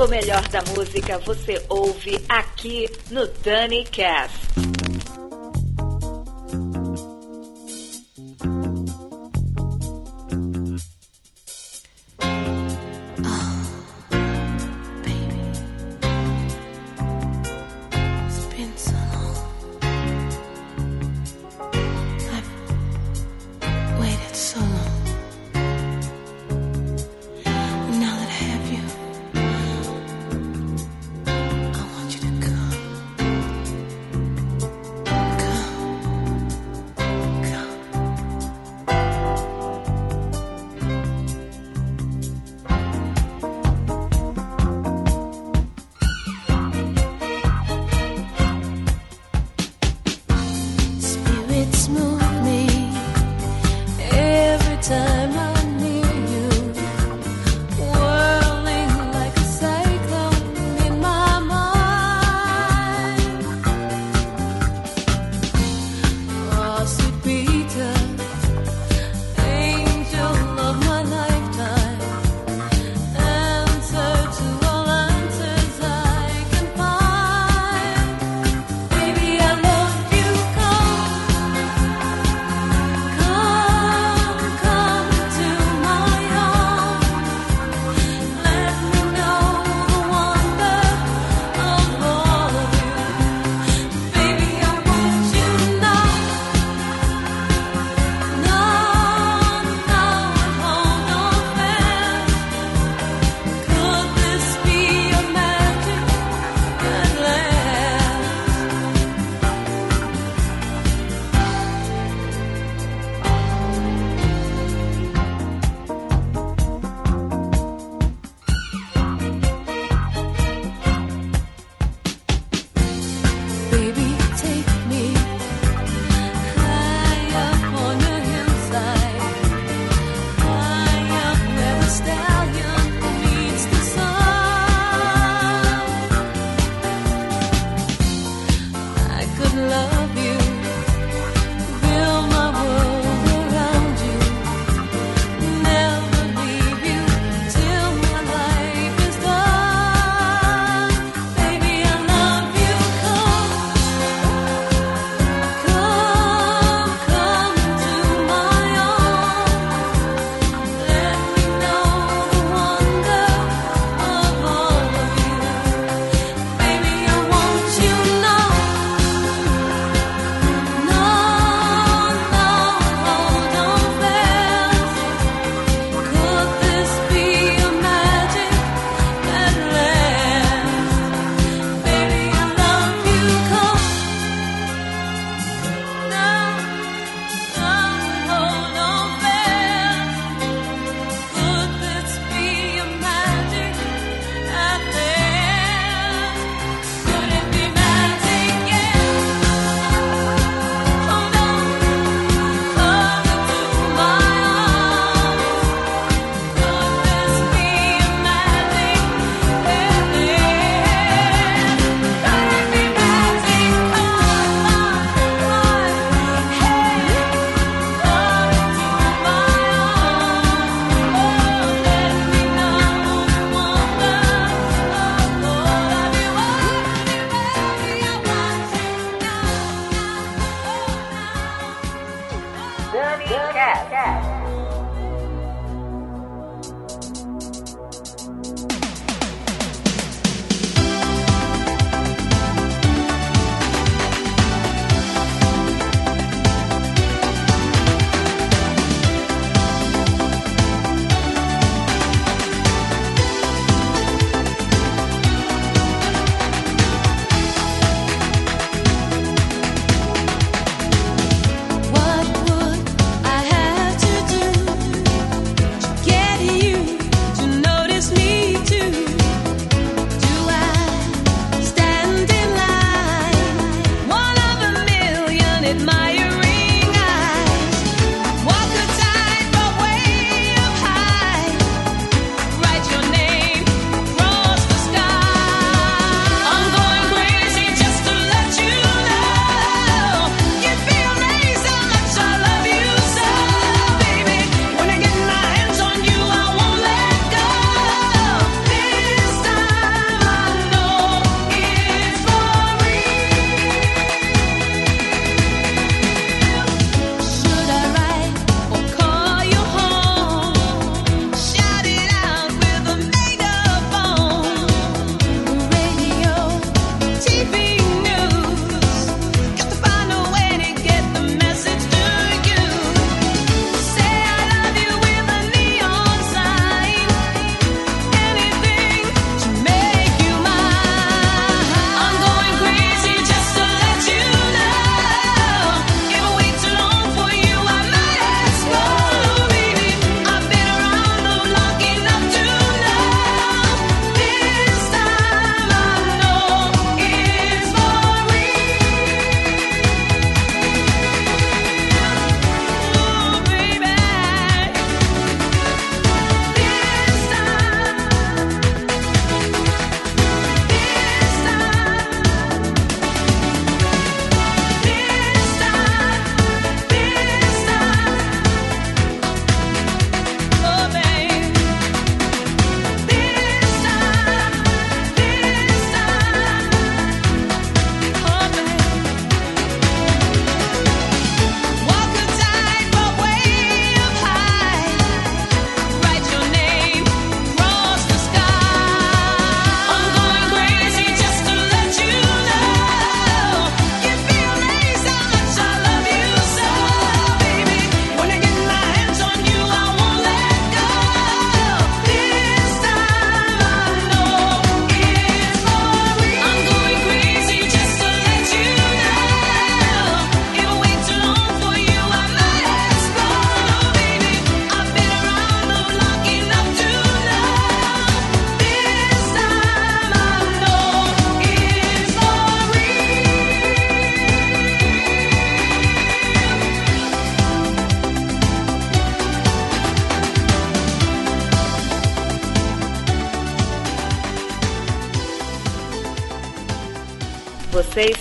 O melhor da música você ouve aqui no Dani Cast.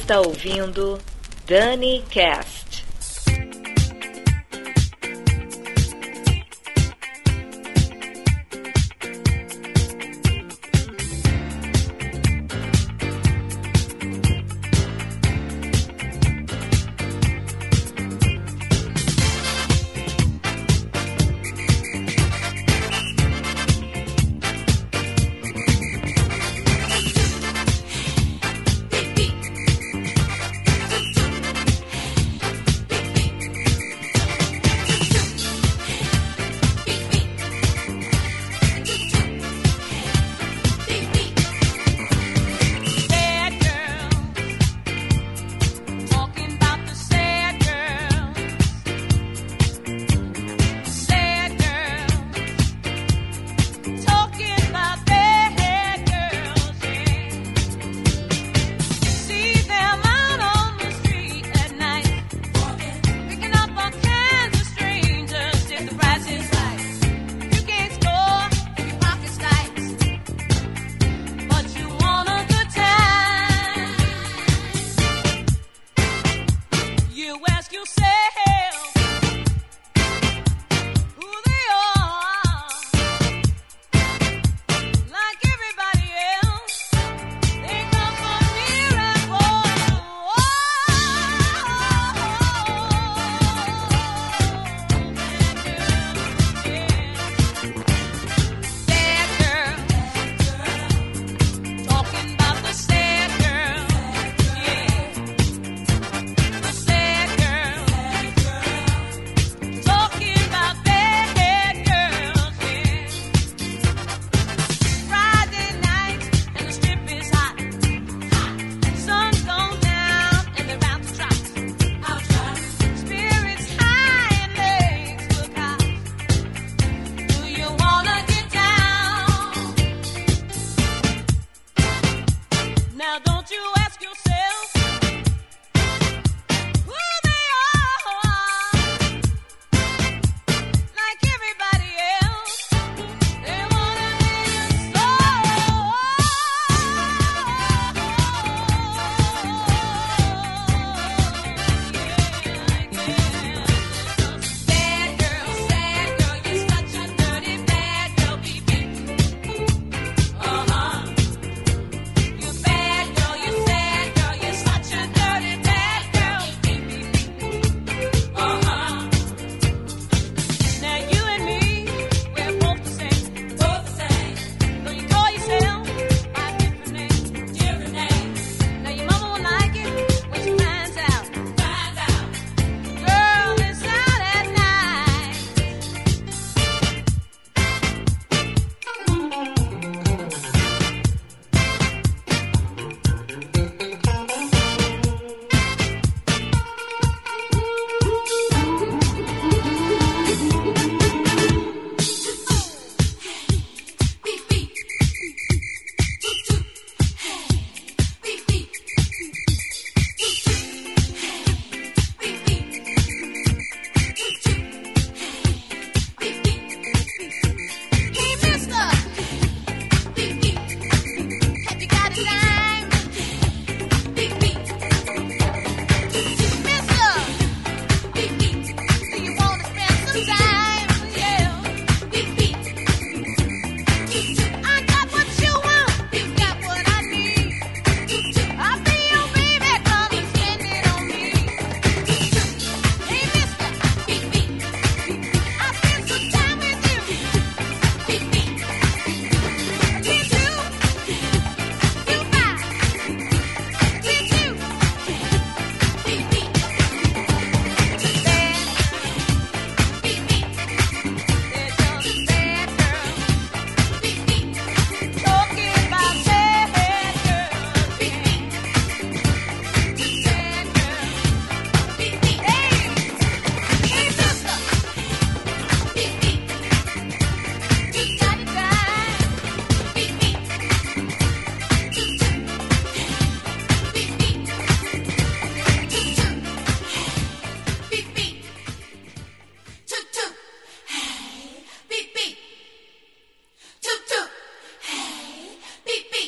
Está ouvindo Dani Cast.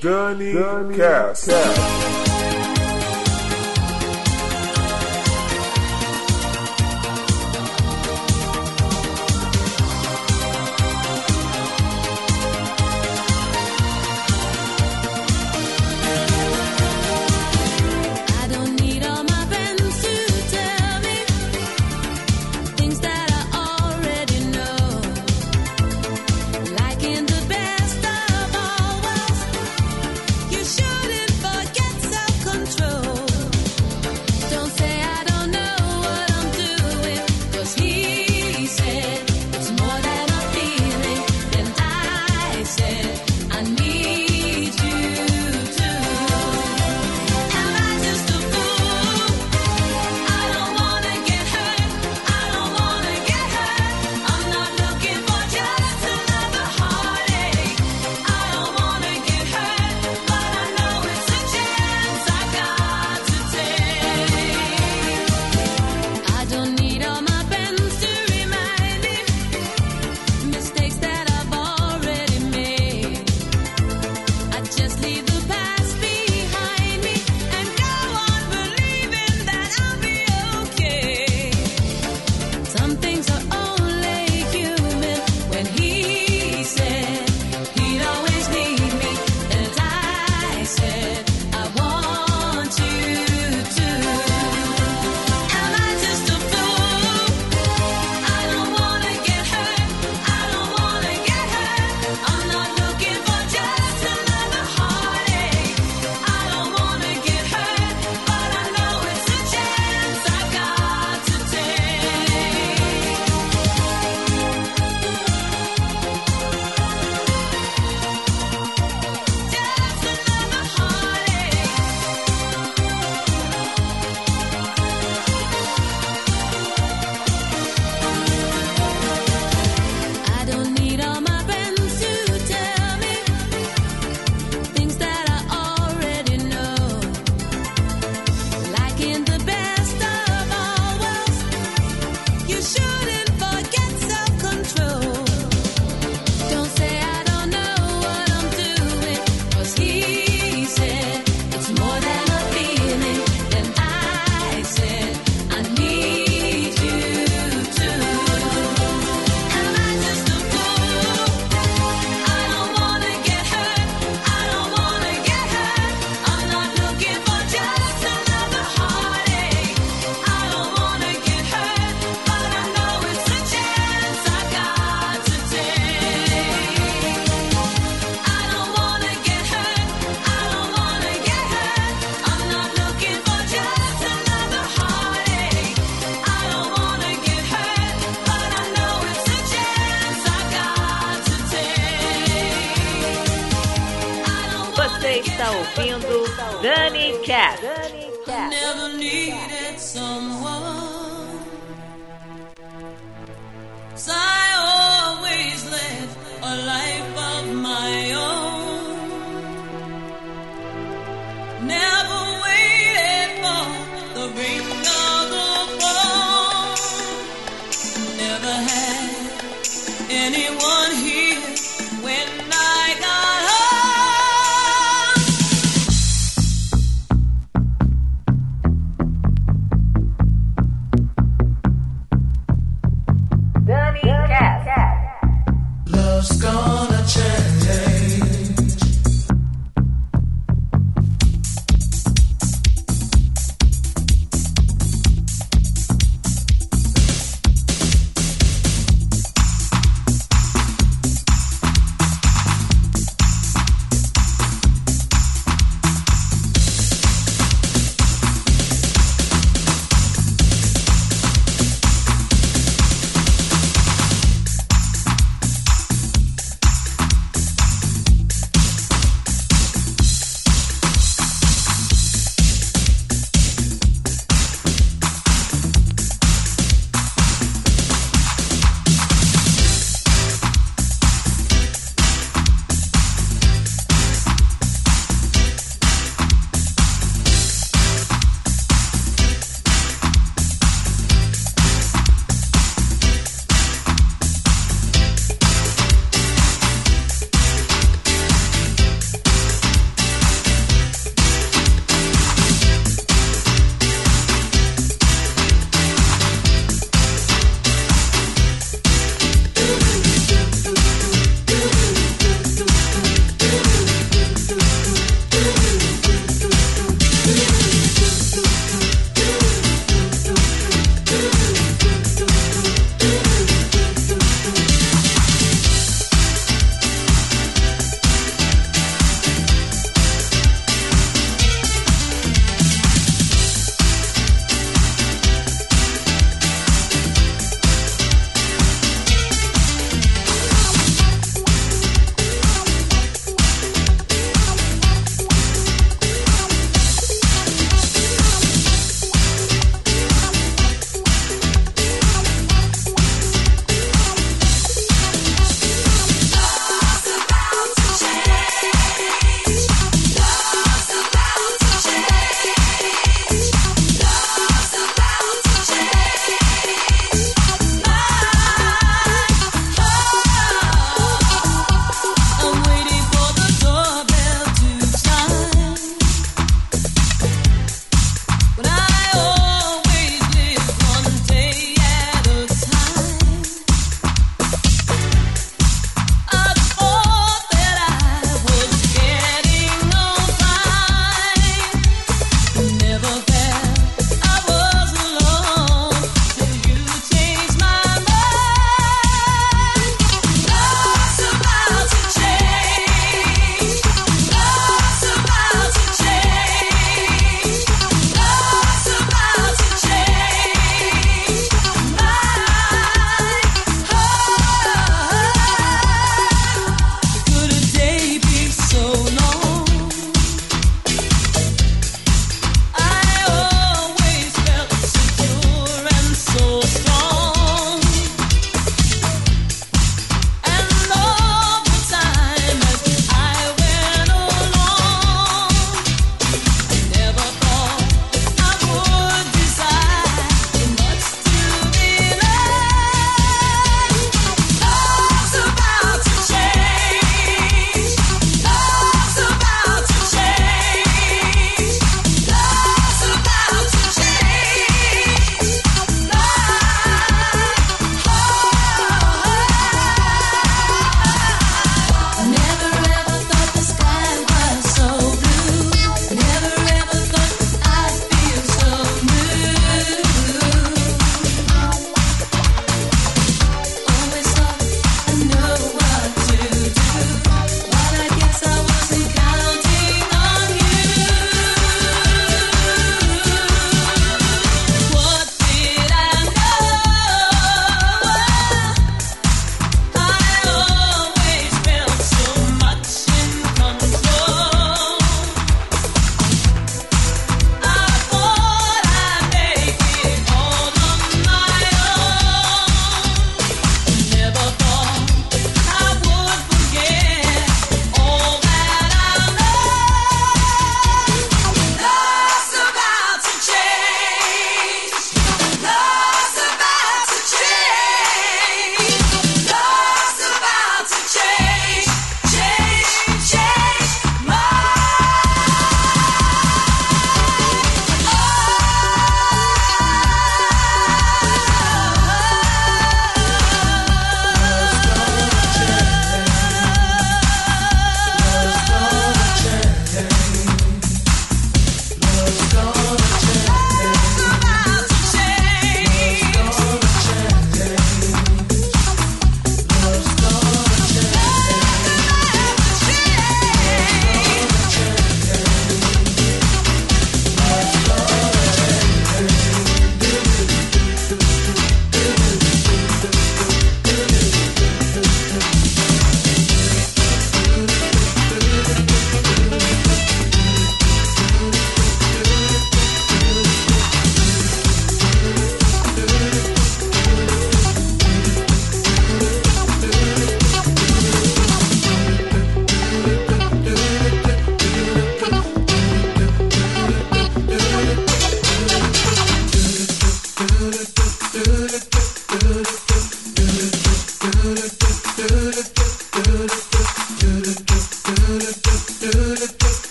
Dani, Cast. Está ouvindo Dani Cat. never I always led a life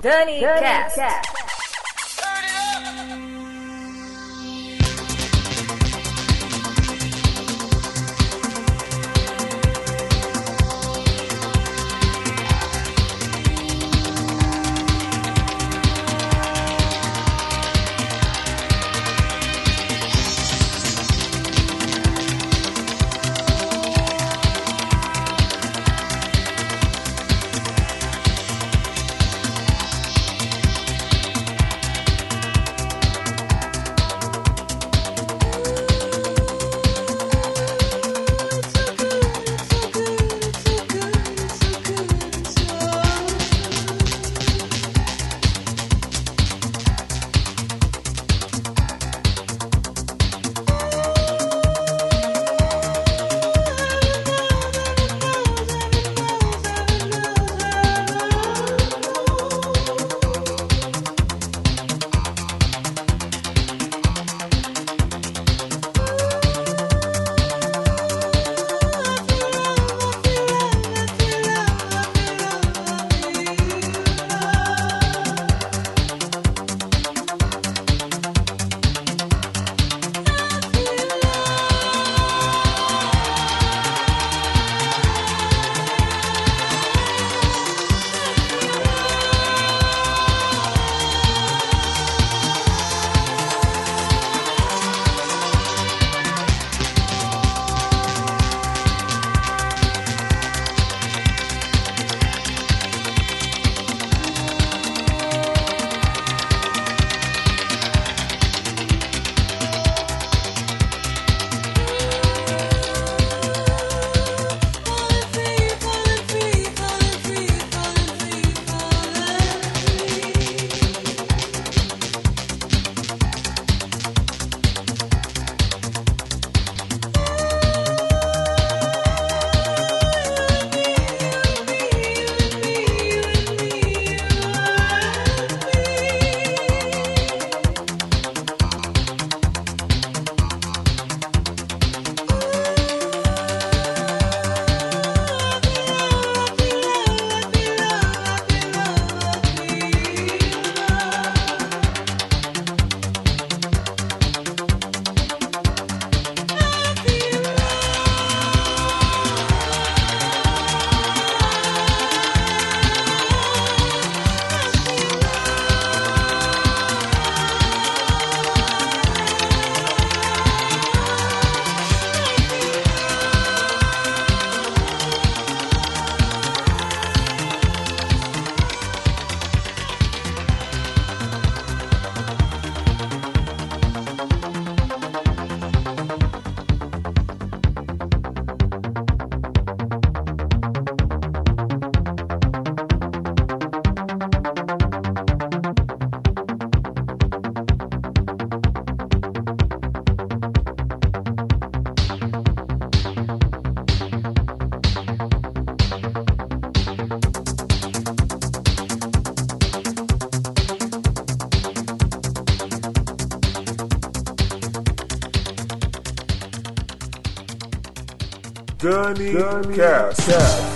Dani, Cast. Dani, Cast.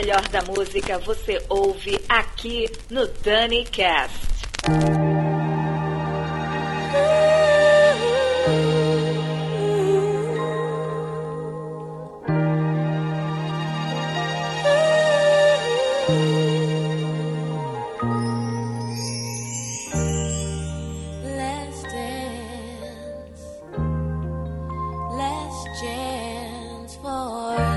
melhor da música você ouve aqui no Dani Cast. for